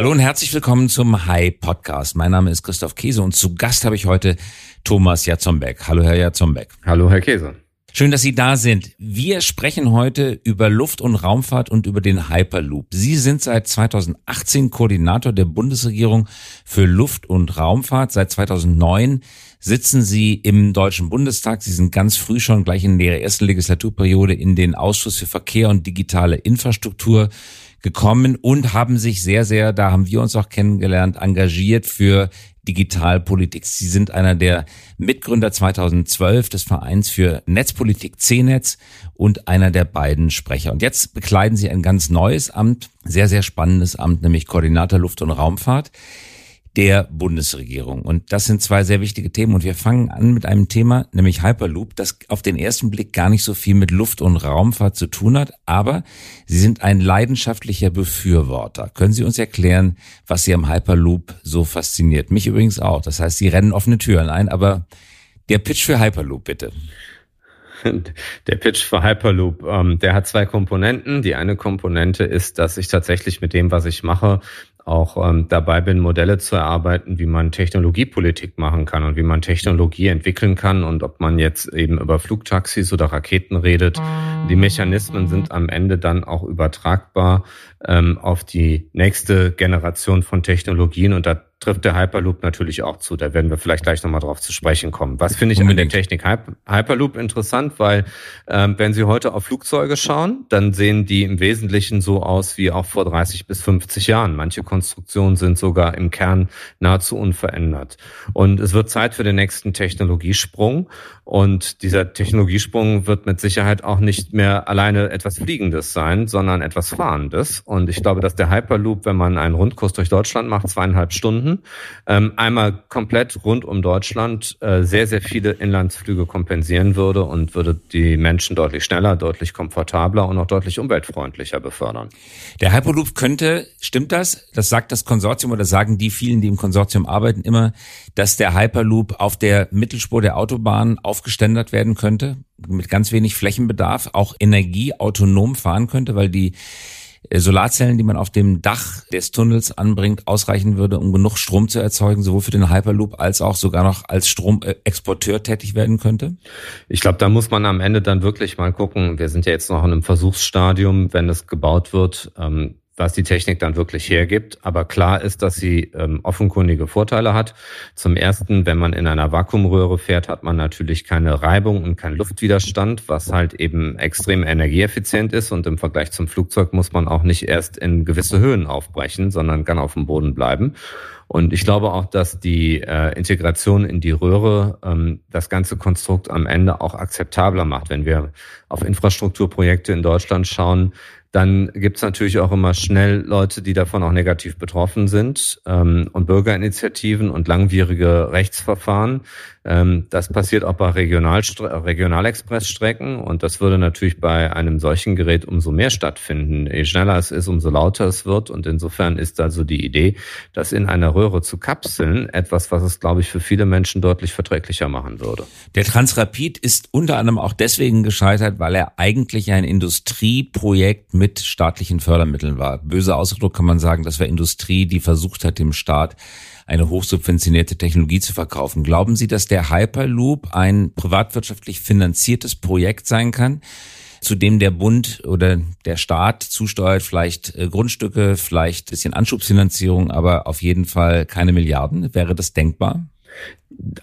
Hallo und herzlich willkommen zum Hi Podcast. Mein Name ist Christoph Käse und zu Gast habe ich heute Thomas Jatzombeck. Hallo, Herr Jatzombeck. Hallo, Herr Käse. Schön, dass Sie da sind. Wir sprechen heute über Luft- und Raumfahrt und über den Hyperloop. Sie sind seit 2018 Koordinator der Bundesregierung für Luft- und Raumfahrt. Seit 2009 sitzen Sie im Deutschen Bundestag. Sie sind ganz früh schon gleich in der ersten Legislaturperiode in den Ausschuss für Verkehr und digitale Infrastruktur gekommen und haben sich sehr, sehr, da haben wir uns auch kennengelernt, engagiert für Digitalpolitik. Sie sind einer der Mitgründer 2012 des Vereins für Netzpolitik C-Netz und einer der beiden Sprecher. Und jetzt bekleiden Sie ein ganz neues Amt, sehr, sehr spannendes Amt, nämlich Koordinator Luft- und Raumfahrt der Bundesregierung. Und das sind zwei sehr wichtige Themen. Und wir fangen an mit einem Thema, nämlich Hyperloop, das auf den ersten Blick gar nicht so viel mit Luft- und Raumfahrt zu tun hat. Aber Sie sind ein leidenschaftlicher Befürworter. Können Sie uns erklären, was Sie am Hyperloop so fasziniert? Mich übrigens auch. Das heißt, Sie rennen offene Türen ein. Aber der Pitch für Hyperloop, bitte. Der Pitch für Hyperloop, ähm, der hat zwei Komponenten. Die eine Komponente ist, dass ich tatsächlich mit dem, was ich mache, auch ähm, dabei bin, Modelle zu erarbeiten, wie man Technologiepolitik machen kann und wie man Technologie entwickeln kann und ob man jetzt eben über Flugtaxis oder Raketen redet. Die Mechanismen sind am Ende dann auch übertragbar ähm, auf die nächste Generation von Technologien und da trifft der Hyperloop natürlich auch zu. Da werden wir vielleicht gleich nochmal drauf zu sprechen kommen. Was finde ich Unbedingt. an der Technik Hyperloop interessant, weil ähm, wenn Sie heute auf Flugzeuge schauen, dann sehen die im Wesentlichen so aus wie auch vor 30 bis 50 Jahren. Manche Konstruktionen sind sogar im Kern nahezu unverändert. Und es wird Zeit für den nächsten Technologiesprung. Und dieser Technologiesprung wird mit Sicherheit auch nicht mehr alleine etwas Fliegendes sein, sondern etwas Fahrendes. Und ich glaube, dass der Hyperloop, wenn man einen Rundkurs durch Deutschland macht, zweieinhalb Stunden, ähm, einmal komplett rund um Deutschland äh, sehr, sehr viele Inlandsflüge kompensieren würde und würde die Menschen deutlich schneller, deutlich komfortabler und auch deutlich umweltfreundlicher befördern. Der Hyperloop könnte, stimmt das? Das sagt das Konsortium oder sagen die vielen, die im Konsortium arbeiten, immer, dass der Hyperloop auf der Mittelspur der Autobahn aufgeständert werden könnte, mit ganz wenig Flächenbedarf, auch energieautonom fahren könnte, weil die Solarzellen, die man auf dem Dach des Tunnels anbringt, ausreichen würde, um genug Strom zu erzeugen, sowohl für den Hyperloop als auch sogar noch als Stromexporteur tätig werden könnte? Ich glaube, da muss man am Ende dann wirklich mal gucken. Wir sind ja jetzt noch in einem Versuchsstadium, wenn es gebaut wird. Ähm, was die Technik dann wirklich hergibt. Aber klar ist, dass sie ähm, offenkundige Vorteile hat. Zum ersten, wenn man in einer Vakuumröhre fährt, hat man natürlich keine Reibung und keinen Luftwiderstand, was halt eben extrem energieeffizient ist. Und im Vergleich zum Flugzeug muss man auch nicht erst in gewisse Höhen aufbrechen, sondern kann auf dem Boden bleiben. Und ich glaube auch, dass die äh, Integration in die Röhre ähm, das ganze Konstrukt am Ende auch akzeptabler macht. Wenn wir auf Infrastrukturprojekte in Deutschland schauen, dann gibt's natürlich auch immer schnell Leute, die davon auch negativ betroffen sind ähm, und Bürgerinitiativen und langwierige Rechtsverfahren. Ähm, das passiert auch bei Regional Regionalexpressstrecken und das würde natürlich bei einem solchen Gerät umso mehr stattfinden. Je schneller es ist, umso lauter es wird und insofern ist also die Idee, das in einer Röhre zu kapseln, etwas, was es, glaube ich, für viele Menschen deutlich verträglicher machen würde. Der Transrapid ist unter anderem auch deswegen gescheitert, weil er eigentlich ein Industrieprojekt mit staatlichen Fördermitteln war. Böse Ausdruck kann man sagen, das war Industrie, die versucht hat, dem Staat eine hochsubventionierte Technologie zu verkaufen. Glauben Sie, dass der Hyperloop ein privatwirtschaftlich finanziertes Projekt sein kann? zu dem der Bund oder der Staat zusteuert, vielleicht äh, Grundstücke, vielleicht bisschen Anschubsfinanzierung, aber auf jeden Fall keine Milliarden. Wäre das denkbar?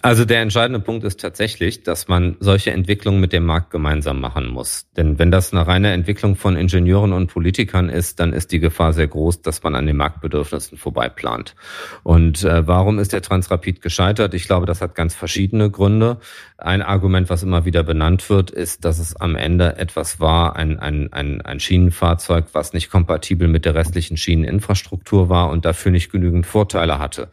Also der entscheidende Punkt ist tatsächlich, dass man solche Entwicklungen mit dem Markt gemeinsam machen muss. Denn wenn das eine reine Entwicklung von Ingenieuren und Politikern ist, dann ist die Gefahr sehr groß, dass man an den Marktbedürfnissen vorbeiplant. Und äh, warum ist der Transrapid gescheitert? Ich glaube, das hat ganz verschiedene Gründe. Ein Argument, was immer wieder benannt wird, ist, dass es am Ende etwas war, ein, ein, ein, ein Schienenfahrzeug, was nicht kompatibel mit der restlichen Schieneninfrastruktur war und dafür nicht genügend Vorteile hatte.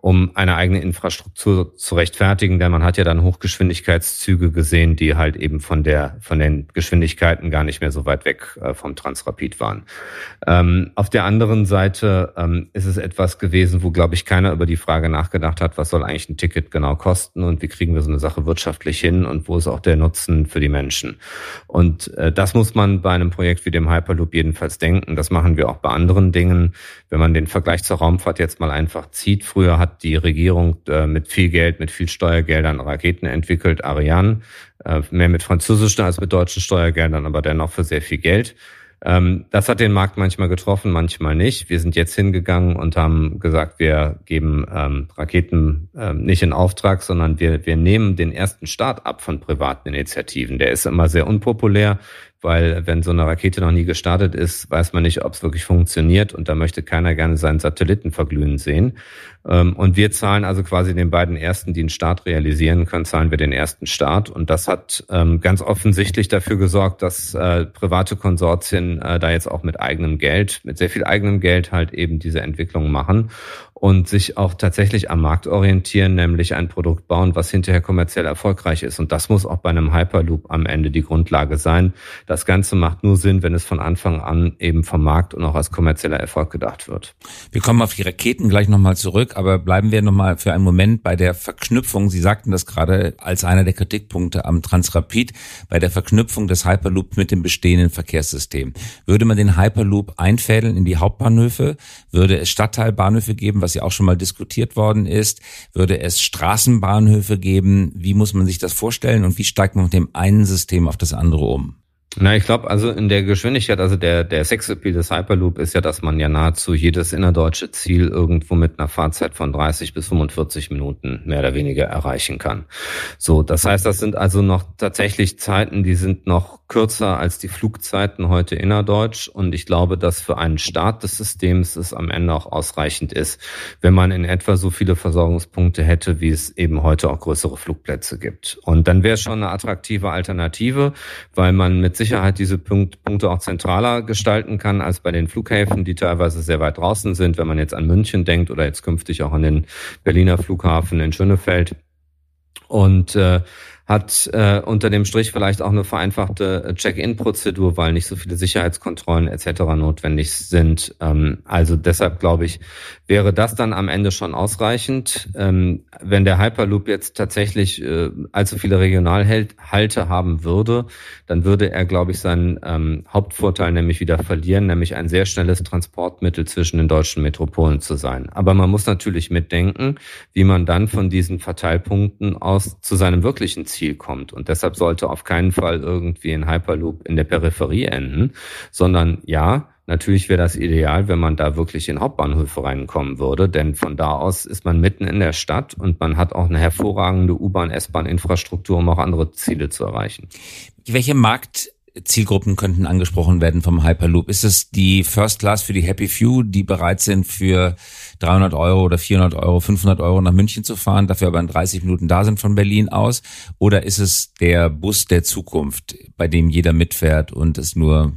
Um eine eigene Infrastruktur zu rechtfertigen, denn man hat ja dann Hochgeschwindigkeitszüge gesehen, die halt eben von der von den Geschwindigkeiten gar nicht mehr so weit weg äh, vom Transrapid waren. Ähm, auf der anderen Seite ähm, ist es etwas gewesen, wo glaube ich keiner über die Frage nachgedacht hat, was soll eigentlich ein Ticket genau kosten und wie kriegen wir so eine Sache wirtschaftlich hin und wo ist auch der Nutzen für die Menschen. Und äh, das muss man bei einem Projekt wie dem Hyperloop jedenfalls denken. Das machen wir auch bei anderen Dingen. Wenn man den Vergleich zur Raumfahrt jetzt mal einfach zieht, früher hat hat die Regierung äh, mit viel Geld, mit viel Steuergeldern Raketen entwickelt, Ariane, äh, mehr mit französischen als mit deutschen Steuergeldern, aber dennoch für sehr viel Geld. Ähm, das hat den Markt manchmal getroffen, manchmal nicht. Wir sind jetzt hingegangen und haben gesagt, wir geben ähm, Raketen ähm, nicht in Auftrag, sondern wir, wir nehmen den ersten Start ab von privaten Initiativen. Der ist immer sehr unpopulär weil wenn so eine Rakete noch nie gestartet ist, weiß man nicht, ob es wirklich funktioniert und da möchte keiner gerne seinen Satelliten verglühen sehen. Ähm, und wir zahlen also quasi den beiden ersten, die einen Start realisieren können, zahlen wir den ersten Start. Und das hat ähm, ganz offensichtlich dafür gesorgt, dass äh, private Konsortien äh, da jetzt auch mit eigenem Geld, mit sehr viel eigenem Geld halt eben diese Entwicklung machen und sich auch tatsächlich am Markt orientieren, nämlich ein Produkt bauen, was hinterher kommerziell erfolgreich ist. Und das muss auch bei einem Hyperloop am Ende die Grundlage sein. Das Ganze macht nur Sinn, wenn es von Anfang an eben vom Markt und auch als kommerzieller Erfolg gedacht wird. Wir kommen auf die Raketen gleich nochmal zurück, aber bleiben wir nochmal für einen Moment bei der Verknüpfung. Sie sagten das gerade als einer der Kritikpunkte am Transrapid, bei der Verknüpfung des Hyperloops mit dem bestehenden Verkehrssystem. Würde man den Hyperloop einfädeln in die Hauptbahnhöfe, würde es Stadtteilbahnhöfe geben, was ja auch schon mal diskutiert worden ist. Würde es Straßenbahnhöfe geben? Wie muss man sich das vorstellen und wie steigt man mit dem einen System auf das andere um? Na, ich glaube, also in der Geschwindigkeit, also der, der Sexappeal des Hyperloop ist ja, dass man ja nahezu jedes innerdeutsche Ziel irgendwo mit einer Fahrzeit von 30 bis 45 Minuten mehr oder weniger erreichen kann. So, das heißt, das sind also noch tatsächlich Zeiten, die sind noch kürzer als die Flugzeiten heute innerdeutsch. Und ich glaube, dass für einen Start des Systems es am Ende auch ausreichend ist, wenn man in etwa so viele Versorgungspunkte hätte, wie es eben heute auch größere Flugplätze gibt. Und dann wäre es schon eine attraktive Alternative, weil man mit Sicherheit diese Punkte auch zentraler gestalten kann als bei den Flughäfen, die teilweise sehr weit draußen sind, wenn man jetzt an München denkt oder jetzt künftig auch an den Berliner Flughafen in Schönefeld. Und äh, hat äh, unter dem Strich vielleicht auch eine vereinfachte äh, Check-in-Prozedur, weil nicht so viele Sicherheitskontrollen etc. notwendig sind. Ähm, also deshalb glaube ich, wäre das dann am Ende schon ausreichend. Ähm, wenn der Hyperloop jetzt tatsächlich äh, allzu viele Regionalhalte haben würde, dann würde er, glaube ich, seinen ähm, Hauptvorteil nämlich wieder verlieren, nämlich ein sehr schnelles Transportmittel zwischen den deutschen Metropolen zu sein. Aber man muss natürlich mitdenken, wie man dann von diesen Verteilpunkten aus zu seinem wirklichen Ziel Ziel kommt. Und deshalb sollte auf keinen Fall irgendwie ein Hyperloop in der Peripherie enden, sondern ja, Natürlich wäre das ideal, wenn man da wirklich in Hauptbahnhöfe reinkommen würde, denn von da aus ist man mitten in der Stadt und man hat auch eine hervorragende U-Bahn, S-Bahn-Infrastruktur, um auch andere Ziele zu erreichen. Welche Markt Zielgruppen könnten angesprochen werden vom Hyperloop? Ist es die First Class für die Happy Few, die bereit sind für 300 Euro oder 400 Euro, 500 Euro nach München zu fahren, dafür aber in 30 Minuten da sind von Berlin aus? Oder ist es der Bus der Zukunft, bei dem jeder mitfährt und es nur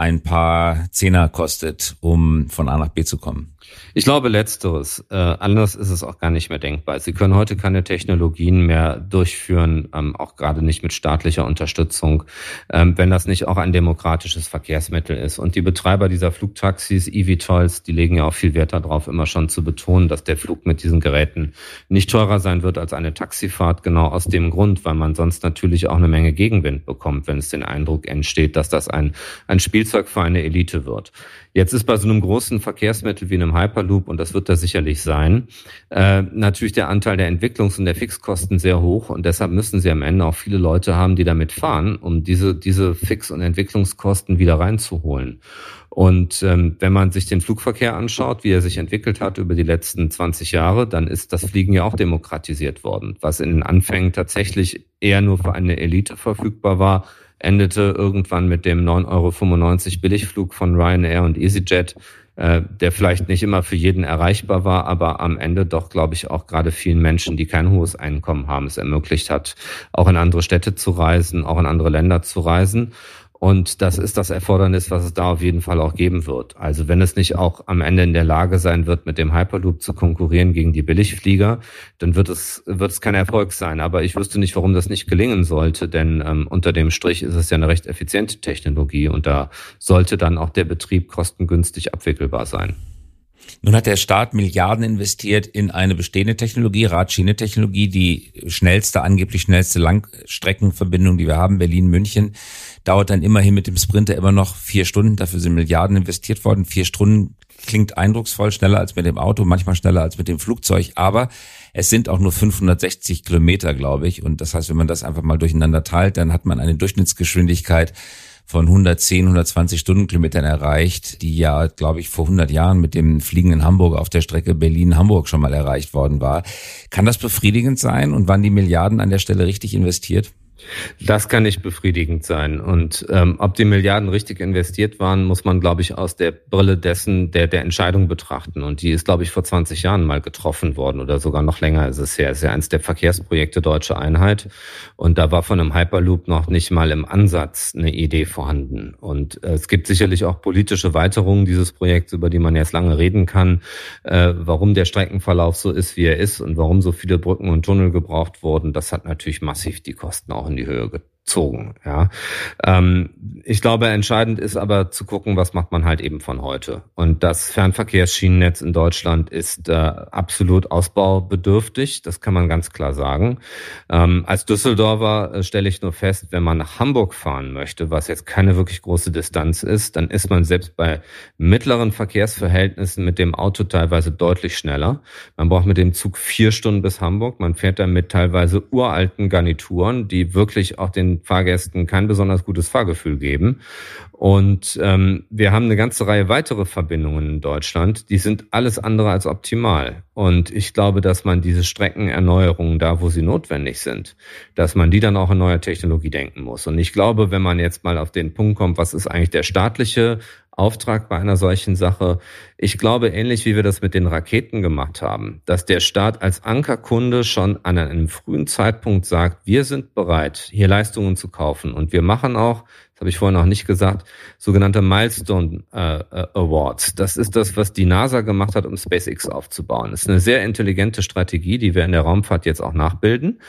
ein paar Zehner kostet, um von A nach B zu kommen? Ich glaube letzteres. Äh, anders ist es auch gar nicht mehr denkbar. Sie können heute keine Technologien mehr durchführen, ähm, auch gerade nicht mit staatlicher Unterstützung, ähm, wenn das nicht auch ein demokratisches Verkehrsmittel ist. Und die Betreiber dieser Flugtaxis, eVTOLs, die legen ja auch viel Wert darauf, immer schon zu betonen, dass der Flug mit diesen Geräten nicht teurer sein wird als eine Taxifahrt, genau aus dem Grund, weil man sonst natürlich auch eine Menge Gegenwind bekommt, wenn es den Eindruck entsteht, dass das ein, ein Spielzeug für eine Elite wird. Jetzt ist bei so einem großen Verkehrsmittel wie einem Hyperloop, und das wird da sicherlich sein, äh, natürlich der Anteil der Entwicklungs- und der Fixkosten sehr hoch. Und deshalb müssen sie am Ende auch viele Leute haben, die damit fahren, um diese, diese Fix- und Entwicklungskosten wieder reinzuholen. Und ähm, wenn man sich den Flugverkehr anschaut, wie er sich entwickelt hat über die letzten 20 Jahre, dann ist das Fliegen ja auch demokratisiert worden, was in den Anfängen tatsächlich eher nur für eine Elite verfügbar war, endete irgendwann mit dem 9,95 Euro Billigflug von Ryanair und EasyJet, äh, der vielleicht nicht immer für jeden erreichbar war, aber am Ende doch, glaube ich, auch gerade vielen Menschen, die kein hohes Einkommen haben, es ermöglicht hat, auch in andere Städte zu reisen, auch in andere Länder zu reisen. Und das ist das Erfordernis, was es da auf jeden Fall auch geben wird. Also wenn es nicht auch am Ende in der Lage sein wird, mit dem Hyperloop zu konkurrieren gegen die Billigflieger, dann wird es, wird es kein Erfolg sein. Aber ich wüsste nicht, warum das nicht gelingen sollte, denn ähm, unter dem Strich ist es ja eine recht effiziente Technologie und da sollte dann auch der Betrieb kostengünstig abwickelbar sein. Nun hat der Staat Milliarden investiert in eine bestehende Technologie, Radschiene-Technologie, die schnellste, angeblich schnellste Langstreckenverbindung, die wir haben, Berlin-München, dauert dann immerhin mit dem Sprinter immer noch vier Stunden. Dafür sind Milliarden investiert worden. Vier Stunden klingt eindrucksvoll, schneller als mit dem Auto, manchmal schneller als mit dem Flugzeug, aber es sind auch nur 560 Kilometer, glaube ich. Und das heißt, wenn man das einfach mal durcheinander teilt, dann hat man eine Durchschnittsgeschwindigkeit von 110, 120 Stundenkilometern erreicht, die ja, glaube ich, vor 100 Jahren mit dem fliegenden Hamburg auf der Strecke Berlin-Hamburg schon mal erreicht worden war. Kann das befriedigend sein und waren die Milliarden an der Stelle richtig investiert? Das kann nicht befriedigend sein. Und ähm, ob die Milliarden richtig investiert waren, muss man, glaube ich, aus der Brille dessen der, der Entscheidung betrachten. Und die ist, glaube ich, vor 20 Jahren mal getroffen worden oder sogar noch länger ist es her. Es ist ja eines der Verkehrsprojekte Deutsche Einheit. Und da war von einem Hyperloop noch nicht mal im Ansatz eine Idee vorhanden. Und äh, es gibt sicherlich auch politische Weiterungen dieses Projekts, über die man jetzt lange reden kann, äh, warum der Streckenverlauf so ist, wie er ist und warum so viele Brücken und Tunnel gebraucht wurden. Das hat natürlich massiv die Kosten auch in die Höhe gezogen. Ja, ähm, ich glaube, entscheidend ist aber zu gucken, was macht man halt eben von heute. Und das Fernverkehrsschienennetz in Deutschland ist äh, absolut ausbaubedürftig. Das kann man ganz klar sagen. Ähm, als Düsseldorfer äh, stelle ich nur fest, wenn man nach Hamburg fahren möchte, was jetzt keine wirklich große Distanz ist, dann ist man selbst bei mittleren Verkehrsverhältnissen mit dem Auto teilweise deutlich schneller. Man braucht mit dem Zug vier Stunden bis Hamburg. Man fährt dann mit teilweise uralten Garnituren, die wirklich auch den Fahrgästen kein besonders gutes Fahrgefühl geben. Und ähm, wir haben eine ganze Reihe weitere Verbindungen in Deutschland, die sind alles andere als optimal. Und ich glaube, dass man diese Streckenerneuerungen da, wo sie notwendig sind, dass man die dann auch in neuer Technologie denken muss. Und ich glaube, wenn man jetzt mal auf den Punkt kommt, was ist eigentlich der staatliche Auftrag bei einer solchen Sache. Ich glaube, ähnlich wie wir das mit den Raketen gemacht haben, dass der Staat als Ankerkunde schon an einem frühen Zeitpunkt sagt, wir sind bereit, hier Leistungen zu kaufen und wir machen auch habe ich vorhin noch nicht gesagt, sogenannte Milestone äh, äh, Awards. Das ist das, was die NASA gemacht hat, um SpaceX aufzubauen. Das ist eine sehr intelligente Strategie, die wir in der Raumfahrt jetzt auch nachbilden.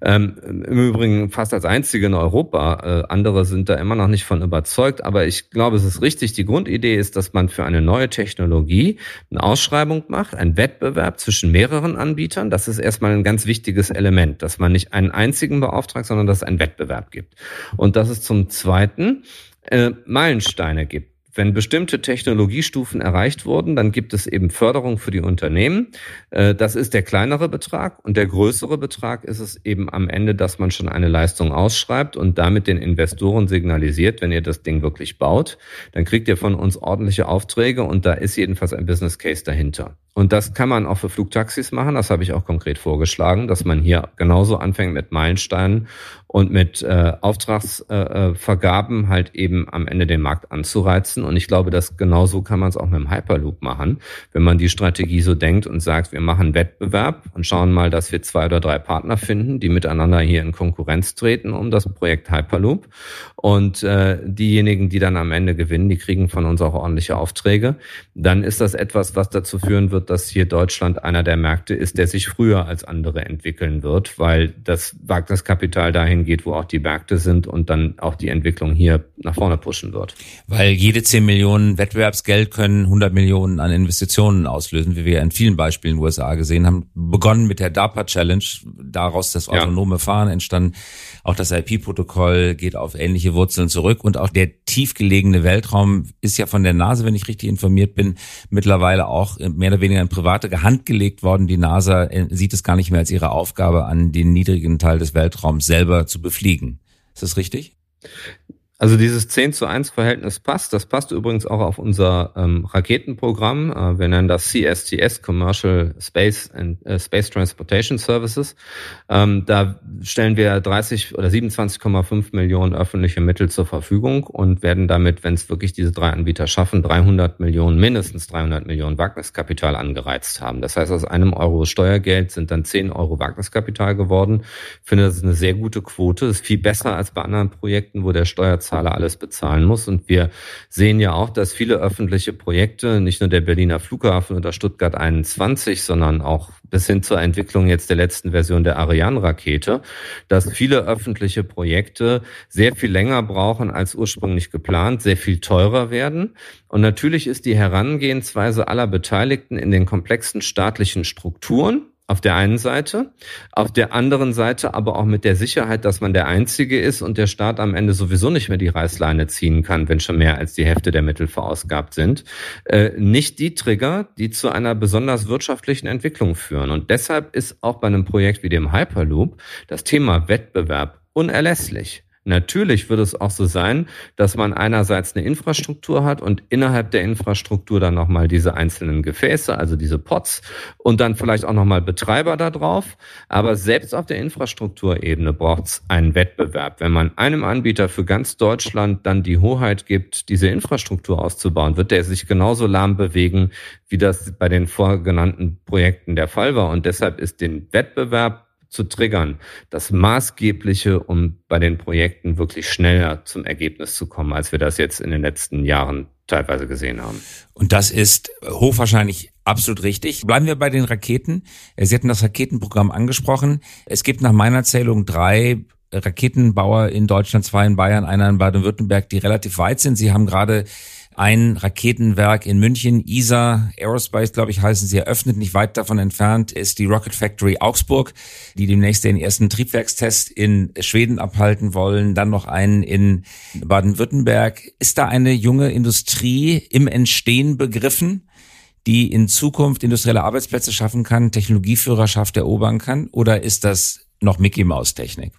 Ähm, Im Übrigen fast als einzige in Europa. Äh, andere sind da immer noch nicht von überzeugt, aber ich glaube, es ist richtig. Die Grundidee ist, dass man für eine neue Technologie eine Ausschreibung macht, einen Wettbewerb zwischen mehreren Anbietern. Das ist erstmal ein ganz wichtiges Element, dass man nicht einen einzigen beauftragt, sondern dass es einen Wettbewerb gibt. Und das ist zum Zweiten Seiten äh, Meilensteine gibt. Wenn bestimmte Technologiestufen erreicht wurden, dann gibt es eben Förderung für die Unternehmen. Äh, das ist der kleinere Betrag und der größere Betrag ist es eben am Ende, dass man schon eine Leistung ausschreibt und damit den Investoren signalisiert, wenn ihr das Ding wirklich baut, dann kriegt ihr von uns ordentliche Aufträge und da ist jedenfalls ein Business Case dahinter. Und das kann man auch für Flugtaxis machen. Das habe ich auch konkret vorgeschlagen, dass man hier genauso anfängt mit Meilensteinen und mit äh, Auftragsvergaben äh, äh halt eben am Ende den Markt anzureizen. Und ich glaube, dass genauso kann man es auch mit dem Hyperloop machen, wenn man die Strategie so denkt und sagt, wir machen Wettbewerb und schauen mal, dass wir zwei oder drei Partner finden, die miteinander hier in Konkurrenz treten um das Projekt Hyperloop. Und äh, diejenigen, die dann am Ende gewinnen, die kriegen von uns auch ordentliche Aufträge. Dann ist das etwas, was dazu führen wird, wird, dass hier Deutschland einer der Märkte ist, der sich früher als andere entwickeln wird, weil das Wagniskapital dahin geht, wo auch die Märkte sind und dann auch die Entwicklung hier nach vorne pushen wird. Weil jede 10 Millionen Wettbewerbsgeld können 100 Millionen an Investitionen auslösen, wie wir in vielen Beispielen in den USA gesehen haben. Begonnen mit der DARPA Challenge, daraus das autonome ja. Fahren entstanden. Auch das IP-Protokoll geht auf ähnliche Wurzeln zurück und auch der tiefgelegene Weltraum ist ja von der NASA, wenn ich richtig informiert bin, mittlerweile auch mehr oder weniger in private Hand gelegt worden. Die NASA äh, sieht es gar nicht mehr als ihre Aufgabe an, den niedrigen Teil des Weltraums selber zu befliegen. Ist das richtig? Also dieses 10 zu 1 Verhältnis passt. Das passt übrigens auch auf unser ähm, Raketenprogramm. Äh, wir nennen das CSTS, Commercial Space and äh, Space Transportation Services. Ähm, da stellen wir 30 oder 27,5 Millionen öffentliche Mittel zur Verfügung und werden damit, wenn es wirklich diese drei Anbieter schaffen, 300 Millionen, mindestens 300 Millionen Wagniskapital angereizt haben. Das heißt, aus einem Euro Steuergeld sind dann 10 Euro Wagniskapital geworden. Ich finde, das ist eine sehr gute Quote. Das ist viel besser als bei anderen Projekten, wo der Steuer Steuerzahler alles bezahlen muss. Und wir sehen ja auch, dass viele öffentliche Projekte, nicht nur der Berliner Flughafen oder Stuttgart 21, sondern auch bis hin zur Entwicklung jetzt der letzten Version der Ariane-Rakete, dass viele öffentliche Projekte sehr viel länger brauchen als ursprünglich geplant, sehr viel teurer werden. Und natürlich ist die Herangehensweise aller Beteiligten in den komplexen staatlichen Strukturen, auf der einen Seite, auf der anderen Seite aber auch mit der Sicherheit, dass man der Einzige ist und der Staat am Ende sowieso nicht mehr die Reißleine ziehen kann, wenn schon mehr als die Hälfte der Mittel verausgabt sind, äh, nicht die Trigger, die zu einer besonders wirtschaftlichen Entwicklung führen. Und deshalb ist auch bei einem Projekt wie dem Hyperloop das Thema Wettbewerb unerlässlich. Natürlich wird es auch so sein, dass man einerseits eine Infrastruktur hat und innerhalb der Infrastruktur dann nochmal diese einzelnen Gefäße, also diese Pots und dann vielleicht auch nochmal Betreiber da drauf. Aber selbst auf der Infrastrukturebene braucht es einen Wettbewerb. Wenn man einem Anbieter für ganz Deutschland dann die Hoheit gibt, diese Infrastruktur auszubauen, wird der sich genauso lahm bewegen, wie das bei den vorgenannten Projekten der Fall war. Und deshalb ist den Wettbewerb zu triggern, das Maßgebliche, um bei den Projekten wirklich schneller zum Ergebnis zu kommen, als wir das jetzt in den letzten Jahren teilweise gesehen haben. Und das ist hochwahrscheinlich absolut richtig. Bleiben wir bei den Raketen. Sie hatten das Raketenprogramm angesprochen. Es gibt nach meiner Zählung drei Raketenbauer in Deutschland, zwei in Bayern, einer in Baden-Württemberg, die relativ weit sind. Sie haben gerade ein Raketenwerk in München, ISA Aerospace, glaube ich, heißen sie, eröffnet. Nicht weit davon entfernt ist die Rocket Factory Augsburg, die demnächst den ersten Triebwerkstest in Schweden abhalten wollen. Dann noch einen in Baden-Württemberg. Ist da eine junge Industrie im Entstehen begriffen? die in Zukunft industrielle Arbeitsplätze schaffen kann, Technologieführerschaft erobern kann? Oder ist das noch Mickey Maus Technik?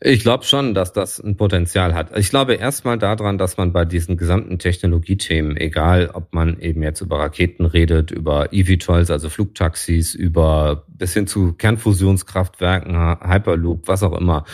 Ich glaube schon, dass das ein Potenzial hat. Ich glaube erstmal daran, dass man bei diesen gesamten Technologiethemen, egal ob man eben jetzt über Raketen redet, über eVTOLs, also Flugtaxis, über bis hin zu Kernfusionskraftwerken, Hyperloop, was auch immer,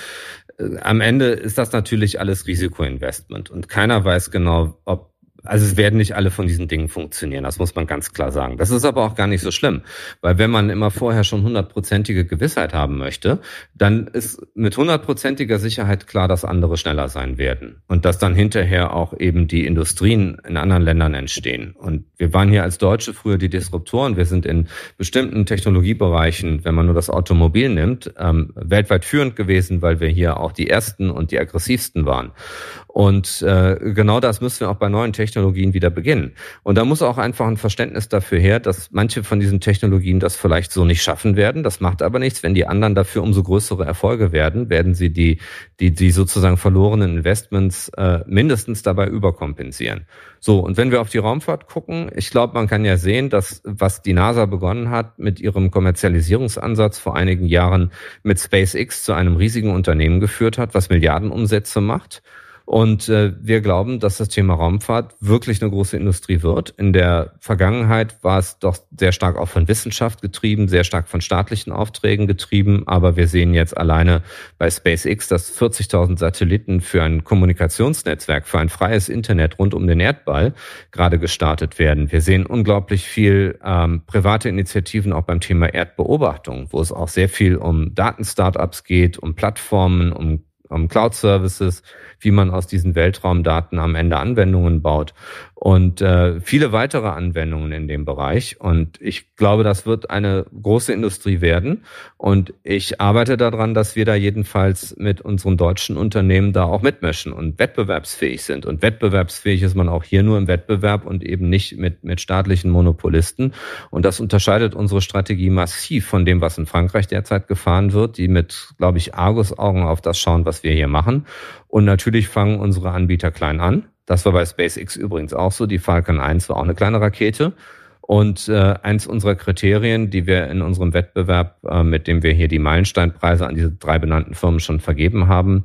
äh, am Ende ist das natürlich alles Risikoinvestment und keiner weiß genau, ob also es werden nicht alle von diesen Dingen funktionieren, das muss man ganz klar sagen. Das ist aber auch gar nicht so schlimm, weil wenn man immer vorher schon hundertprozentige Gewissheit haben möchte, dann ist mit hundertprozentiger Sicherheit klar, dass andere schneller sein werden und dass dann hinterher auch eben die Industrien in anderen Ländern entstehen. Und wir waren hier als Deutsche früher die Disruptoren. Wir sind in bestimmten Technologiebereichen, wenn man nur das Automobil nimmt, ähm, weltweit führend gewesen, weil wir hier auch die ersten und die aggressivsten waren. Und äh, genau das müssen wir auch bei neuen Technologien wieder beginnen. Und da muss auch einfach ein Verständnis dafür her, dass manche von diesen Technologien das vielleicht so nicht schaffen werden. Das macht aber nichts. Wenn die anderen dafür umso größere Erfolge werden, werden sie die, die, die sozusagen verlorenen Investments äh, mindestens dabei überkompensieren. So, und wenn wir auf die Raumfahrt gucken, ich glaube, man kann ja sehen, dass was die NASA begonnen hat mit ihrem Kommerzialisierungsansatz vor einigen Jahren mit SpaceX zu einem riesigen Unternehmen geführt hat, was Milliardenumsätze macht. Und äh, wir glauben, dass das Thema Raumfahrt wirklich eine große Industrie wird. In der Vergangenheit war es doch sehr stark auch von Wissenschaft getrieben, sehr stark von staatlichen Aufträgen getrieben. Aber wir sehen jetzt alleine bei SpaceX, dass 40.000 Satelliten für ein Kommunikationsnetzwerk, für ein freies Internet rund um den Erdball gerade gestartet werden. Wir sehen unglaublich viel ähm, private Initiativen auch beim Thema Erdbeobachtung, wo es auch sehr viel um Datenstartups geht, um Plattformen, um um Cloud-Services, wie man aus diesen Weltraumdaten am Ende Anwendungen baut und äh, viele weitere Anwendungen in dem Bereich. Und ich glaube, das wird eine große Industrie werden. Und ich arbeite daran, dass wir da jedenfalls mit unseren deutschen Unternehmen da auch mitmischen und wettbewerbsfähig sind. Und wettbewerbsfähig ist man auch hier nur im Wettbewerb und eben nicht mit, mit staatlichen Monopolisten. Und das unterscheidet unsere Strategie massiv von dem, was in Frankreich derzeit gefahren wird, die mit, glaube ich, Argus-Augen auf das schauen, was wir hier machen. Und natürlich fangen unsere Anbieter klein an das war bei SpaceX übrigens auch so. Die Falcon 1 war auch eine kleine Rakete. Und äh, eins unserer Kriterien, die wir in unserem Wettbewerb, äh, mit dem wir hier die Meilensteinpreise an diese drei benannten Firmen schon vergeben haben,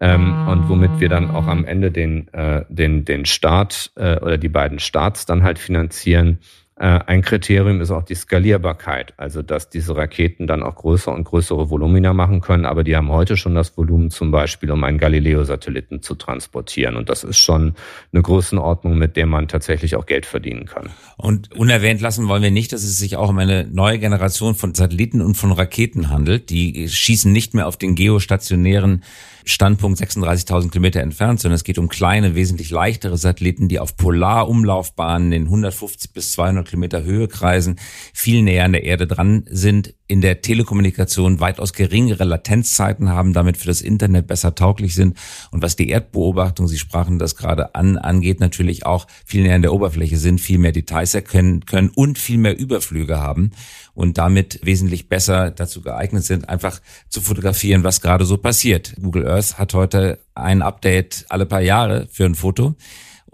ähm, und womit wir dann auch am Ende den, äh, den, den Start äh, oder die beiden Starts dann halt finanzieren, ein Kriterium ist auch die Skalierbarkeit, also dass diese Raketen dann auch größer und größere Volumina machen können, aber die haben heute schon das Volumen zum Beispiel, um einen Galileo-Satelliten zu transportieren. Und das ist schon eine Größenordnung, mit der man tatsächlich auch Geld verdienen kann. Und unerwähnt lassen wollen wir nicht, dass es sich auch um eine neue Generation von Satelliten und von Raketen handelt. Die schießen nicht mehr auf den geostationären Standpunkt 36.000 Kilometer entfernt, sondern es geht um kleine, wesentlich leichtere Satelliten, die auf Polarumlaufbahnen in 150 bis 200 Kilometer Höhe kreisen, viel näher an der Erde dran sind, in der Telekommunikation weitaus geringere Latenzzeiten haben, damit für das Internet besser tauglich sind und was die Erdbeobachtung, Sie sprachen das gerade an, angeht, natürlich auch viel näher an der Oberfläche sind, viel mehr Details erkennen können und viel mehr Überflüge haben und damit wesentlich besser dazu geeignet sind, einfach zu fotografieren, was gerade so passiert. Google Earth hat heute ein Update alle paar Jahre für ein Foto.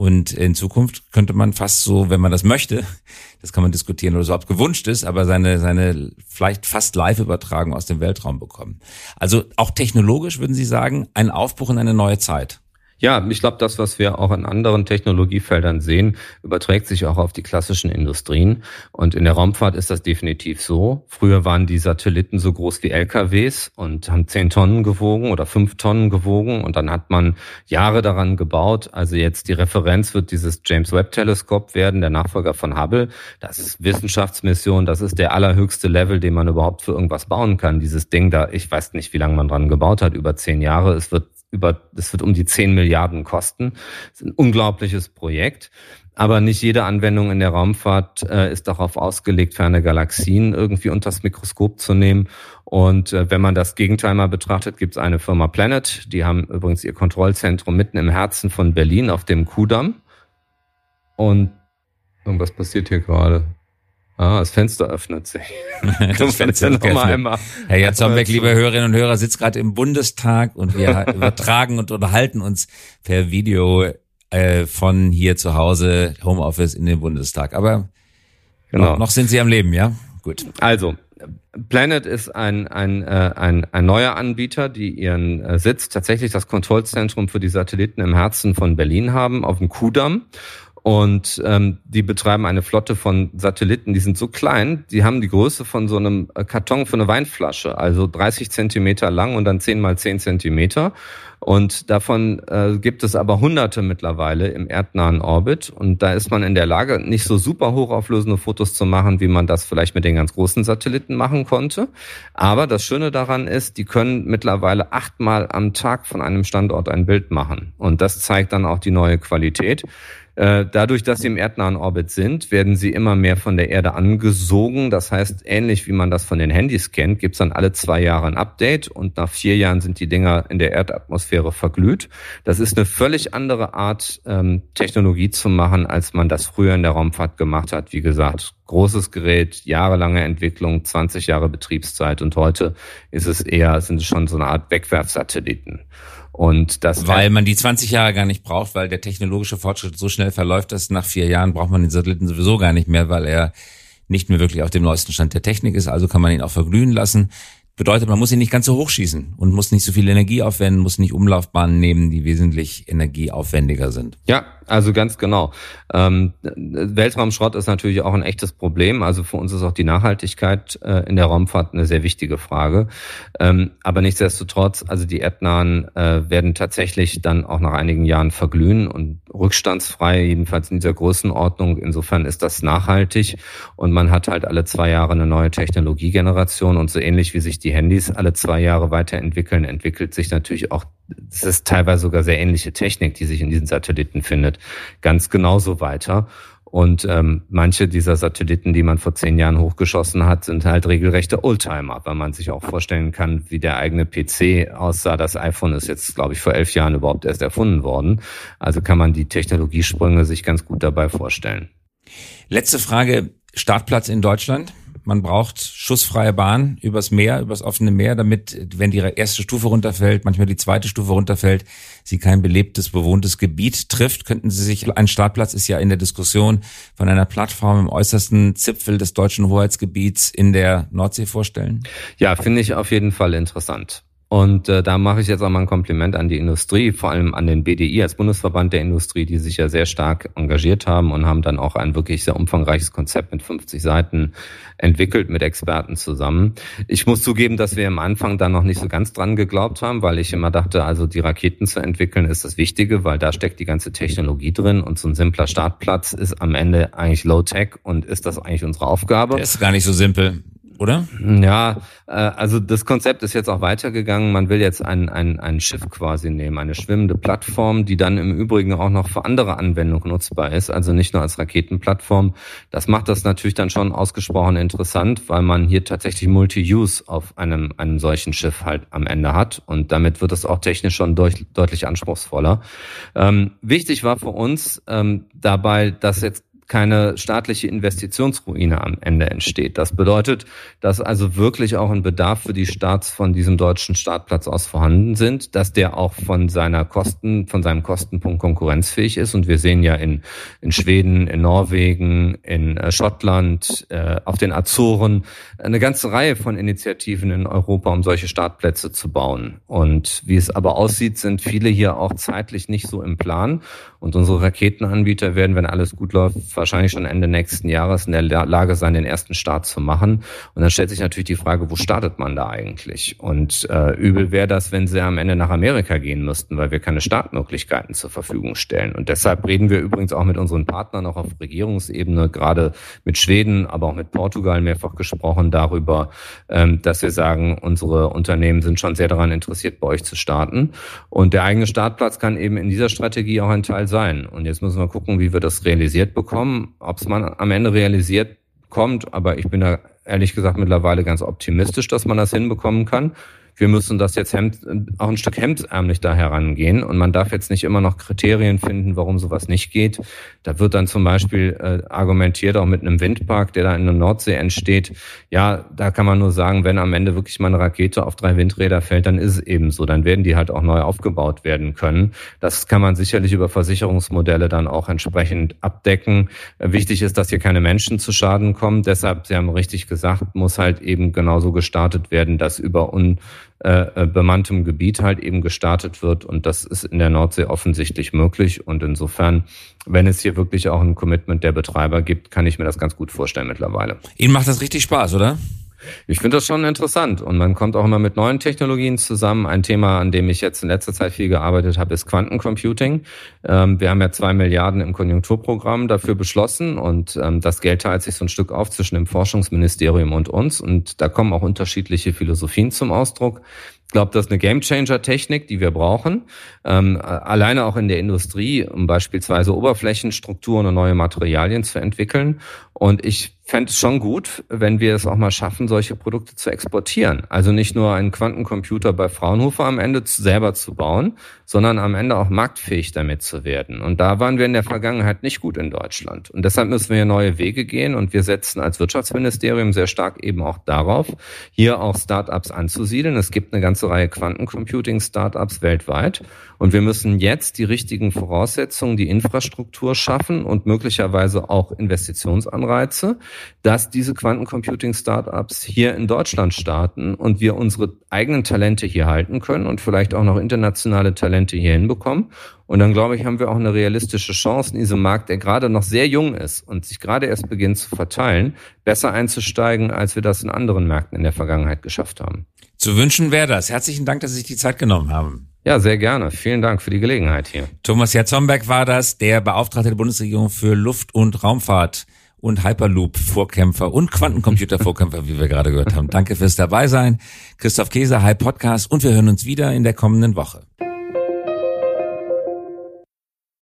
Und in Zukunft könnte man fast so, wenn man das möchte, das kann man diskutieren oder so ob gewünscht ist, aber seine, seine vielleicht fast Live-Übertragung aus dem Weltraum bekommen. Also auch technologisch würden Sie sagen, ein Aufbruch in eine neue Zeit. Ja, ich glaube, das, was wir auch in anderen Technologiefeldern sehen, überträgt sich auch auf die klassischen Industrien. Und in der Raumfahrt ist das definitiv so. Früher waren die Satelliten so groß wie LKWs und haben zehn Tonnen gewogen oder fünf Tonnen gewogen. Und dann hat man Jahre daran gebaut. Also jetzt die Referenz wird dieses James Webb Teleskop werden, der Nachfolger von Hubble. Das ist Wissenschaftsmission. Das ist der allerhöchste Level, den man überhaupt für irgendwas bauen kann. Dieses Ding da, ich weiß nicht, wie lange man dran gebaut hat, über zehn Jahre. Es wird über, das wird um die 10 Milliarden kosten. Das ist ein unglaubliches Projekt. Aber nicht jede Anwendung in der Raumfahrt äh, ist darauf ausgelegt, ferne Galaxien irgendwie unters Mikroskop zu nehmen. Und äh, wenn man das Gegenteil mal betrachtet, gibt es eine Firma Planet. Die haben übrigens ihr Kontrollzentrum mitten im Herzen von Berlin auf dem Kudamm. Und irgendwas passiert hier gerade. Ah, das Fenster öffnet sich. das Fenster noch mal einmal. Herr Jatzombeck, liebe Hörerinnen und Hörer, sitzt gerade im Bundestag und wir übertragen und unterhalten uns per Video äh, von hier zu Hause, Homeoffice in den Bundestag. Aber genau. noch, noch sind Sie am Leben, ja? Gut. Also, Planet ist ein, ein, äh, ein, ein neuer Anbieter, die ihren äh, Sitz tatsächlich das Kontrollzentrum für die Satelliten im Herzen von Berlin haben, auf dem Kudamm. Und ähm, die betreiben eine Flotte von Satelliten, die sind so klein, die haben die Größe von so einem äh, Karton für eine Weinflasche, also 30 Zentimeter lang und dann 10 mal 10 Zentimeter. Und davon äh, gibt es aber hunderte mittlerweile im erdnahen Orbit. Und da ist man in der Lage, nicht so super hochauflösende Fotos zu machen, wie man das vielleicht mit den ganz großen Satelliten machen konnte. Aber das Schöne daran ist, die können mittlerweile achtmal am Tag von einem Standort ein Bild machen. Und das zeigt dann auch die neue Qualität. Äh, dadurch, dass sie im erdnahen Orbit sind, werden sie immer mehr von der Erde angesogen. Das heißt, ähnlich wie man das von den Handys kennt, gibt es dann alle zwei Jahre ein Update und nach vier Jahren sind die Dinger in der Erdatmosphäre verglüht. Das ist eine völlig andere Art, ähm, Technologie zu machen, als man das früher in der Raumfahrt gemacht hat. Wie gesagt, großes Gerät, jahrelange Entwicklung, 20 Jahre Betriebszeit und heute ist es eher, sind es schon so eine Art Wegwerfsatelliten. Und das weil man die 20 Jahre gar nicht braucht, weil der technologische Fortschritt so schnell verläuft, dass nach vier Jahren braucht man den Satelliten sowieso gar nicht mehr, weil er nicht mehr wirklich auf dem neuesten Stand der Technik ist. Also kann man ihn auch verglühen lassen. Bedeutet, man muss ihn nicht ganz so hoch schießen und muss nicht so viel Energie aufwenden, muss nicht Umlaufbahnen nehmen, die wesentlich energieaufwendiger sind. Ja, also ganz genau. Ähm, Weltraumschrott ist natürlich auch ein echtes Problem. Also für uns ist auch die Nachhaltigkeit äh, in der Raumfahrt eine sehr wichtige Frage. Ähm, aber nichtsdestotrotz, also die erdnahen äh, werden tatsächlich dann auch nach einigen Jahren verglühen und rückstandsfrei, jedenfalls in dieser Größenordnung. Insofern ist das nachhaltig und man hat halt alle zwei Jahre eine neue Technologiegeneration und so ähnlich wie sich die Handys alle zwei Jahre weiterentwickeln, entwickelt sich natürlich auch, es ist teilweise sogar sehr ähnliche Technik, die sich in diesen Satelliten findet ganz genauso weiter. Und ähm, manche dieser Satelliten, die man vor zehn Jahren hochgeschossen hat, sind halt regelrechte Oldtimer, weil man sich auch vorstellen kann, wie der eigene PC aussah. Das iPhone ist jetzt, glaube ich, vor elf Jahren überhaupt erst erfunden worden. Also kann man die Technologiesprünge sich ganz gut dabei vorstellen. Letzte Frage. Startplatz in Deutschland? Man braucht schussfreie Bahn übers Meer, übers offene Meer, damit, wenn die erste Stufe runterfällt, manchmal die zweite Stufe runterfällt, sie kein belebtes, bewohntes Gebiet trifft. Könnten Sie sich, ein Startplatz ist ja in der Diskussion von einer Plattform im äußersten Zipfel des deutschen Hoheitsgebiets in der Nordsee vorstellen? Ja, finde ich auf jeden Fall interessant. Und äh, da mache ich jetzt auch mal ein Kompliment an die Industrie, vor allem an den BDI als Bundesverband der Industrie, die sich ja sehr stark engagiert haben und haben dann auch ein wirklich sehr umfangreiches Konzept mit 50 Seiten entwickelt mit Experten zusammen. Ich muss zugeben, dass wir am Anfang da noch nicht so ganz dran geglaubt haben, weil ich immer dachte, also die Raketen zu entwickeln ist das Wichtige, weil da steckt die ganze Technologie drin und so ein simpler Startplatz ist am Ende eigentlich Low-Tech und ist das eigentlich unsere Aufgabe. Der ist gar nicht so simpel oder? Ja, äh, also das Konzept ist jetzt auch weitergegangen. Man will jetzt ein, ein, ein Schiff quasi nehmen, eine schwimmende Plattform, die dann im Übrigen auch noch für andere Anwendungen nutzbar ist, also nicht nur als Raketenplattform. Das macht das natürlich dann schon ausgesprochen interessant, weil man hier tatsächlich Multi-Use auf einem, einem solchen Schiff halt am Ende hat und damit wird es auch technisch schon durch, deutlich anspruchsvoller. Ähm, wichtig war für uns ähm, dabei, dass jetzt keine staatliche Investitionsruine am Ende entsteht. Das bedeutet, dass also wirklich auch ein Bedarf für die Starts von diesem deutschen Startplatz aus vorhanden sind, dass der auch von seiner Kosten, von seinem Kostenpunkt konkurrenzfähig ist. Und wir sehen ja in, in Schweden, in Norwegen, in äh, Schottland, äh, auf den Azoren eine ganze Reihe von Initiativen in Europa, um solche Startplätze zu bauen. Und wie es aber aussieht, sind viele hier auch zeitlich nicht so im Plan. Und unsere Raketenanbieter werden, wenn alles gut läuft, wahrscheinlich schon Ende nächsten Jahres in der Lage sein, den ersten Start zu machen. Und dann stellt sich natürlich die Frage, wo startet man da eigentlich? Und äh, übel wäre das, wenn sie am Ende nach Amerika gehen müssten, weil wir keine Startmöglichkeiten zur Verfügung stellen. Und deshalb reden wir übrigens auch mit unseren Partnern auch auf Regierungsebene, gerade mit Schweden, aber auch mit Portugal mehrfach gesprochen darüber, ähm, dass wir sagen, unsere Unternehmen sind schon sehr daran interessiert, bei euch zu starten. Und der eigene Startplatz kann eben in dieser Strategie auch ein Teil sein. Und jetzt müssen wir gucken, wie wir das realisiert bekommen, ob es man am Ende realisiert kommt. Aber ich bin da ehrlich gesagt mittlerweile ganz optimistisch, dass man das hinbekommen kann wir müssen das jetzt Hemd, auch ein Stück hemdsärmlich da herangehen und man darf jetzt nicht immer noch Kriterien finden, warum sowas nicht geht. Da wird dann zum Beispiel äh, argumentiert, auch mit einem Windpark, der da in der Nordsee entsteht. Ja, da kann man nur sagen, wenn am Ende wirklich mal eine Rakete auf drei Windräder fällt, dann ist es eben so. Dann werden die halt auch neu aufgebaut werden können. Das kann man sicherlich über Versicherungsmodelle dann auch entsprechend abdecken. Äh, wichtig ist, dass hier keine Menschen zu Schaden kommen. Deshalb, Sie haben richtig gesagt, muss halt eben genauso gestartet werden, dass über un äh, äh, bemanntem Gebiet halt eben gestartet wird. Und das ist in der Nordsee offensichtlich möglich. Und insofern, wenn es hier wirklich auch ein Commitment der Betreiber gibt, kann ich mir das ganz gut vorstellen mittlerweile. Ihnen macht das richtig Spaß, oder? Ich finde das schon interessant und man kommt auch immer mit neuen Technologien zusammen. Ein Thema, an dem ich jetzt in letzter Zeit viel gearbeitet habe, ist Quantencomputing. Ähm, wir haben ja zwei Milliarden im Konjunkturprogramm dafür beschlossen und ähm, das Geld teilt sich so ein Stück auf zwischen dem Forschungsministerium und uns und da kommen auch unterschiedliche Philosophien zum Ausdruck. Ich glaube, das ist eine Gamechanger-Technik, die wir brauchen. Ähm, alleine auch in der Industrie, um beispielsweise Oberflächenstrukturen und neue Materialien zu entwickeln. Und ich fände es schon gut, wenn wir es auch mal schaffen, solche Produkte zu exportieren. Also nicht nur einen Quantencomputer bei Fraunhofer am Ende selber zu bauen, sondern am Ende auch marktfähig damit zu werden. Und da waren wir in der Vergangenheit nicht gut in Deutschland. Und deshalb müssen wir neue Wege gehen. Und wir setzen als Wirtschaftsministerium sehr stark eben auch darauf, hier auch Startups anzusiedeln. Es gibt eine ganze Reihe Quantencomputing-Startups weltweit. Und wir müssen jetzt die richtigen Voraussetzungen, die Infrastruktur schaffen und möglicherweise auch Investitionsanreize, dass diese Quantencomputing-Startups hier in Deutschland starten und wir unsere eigenen Talente hier halten können und vielleicht auch noch internationale Talente hier hinbekommen. Und dann glaube ich, haben wir auch eine realistische Chance in diesem Markt, der gerade noch sehr jung ist und sich gerade erst beginnt zu verteilen, besser einzusteigen, als wir das in anderen Märkten in der Vergangenheit geschafft haben. Zu wünschen wäre das. Herzlichen Dank, dass Sie sich die Zeit genommen haben. Ja, sehr gerne. Vielen Dank für die Gelegenheit hier. Thomas Jatzomberg war das, der Beauftragte der Bundesregierung für Luft- und Raumfahrt und Hyperloop-Vorkämpfer und Quantencomputer-Vorkämpfer, wie wir gerade gehört haben. Danke fürs Dabeisein. Christoph Käse, High Podcast und wir hören uns wieder in der kommenden Woche.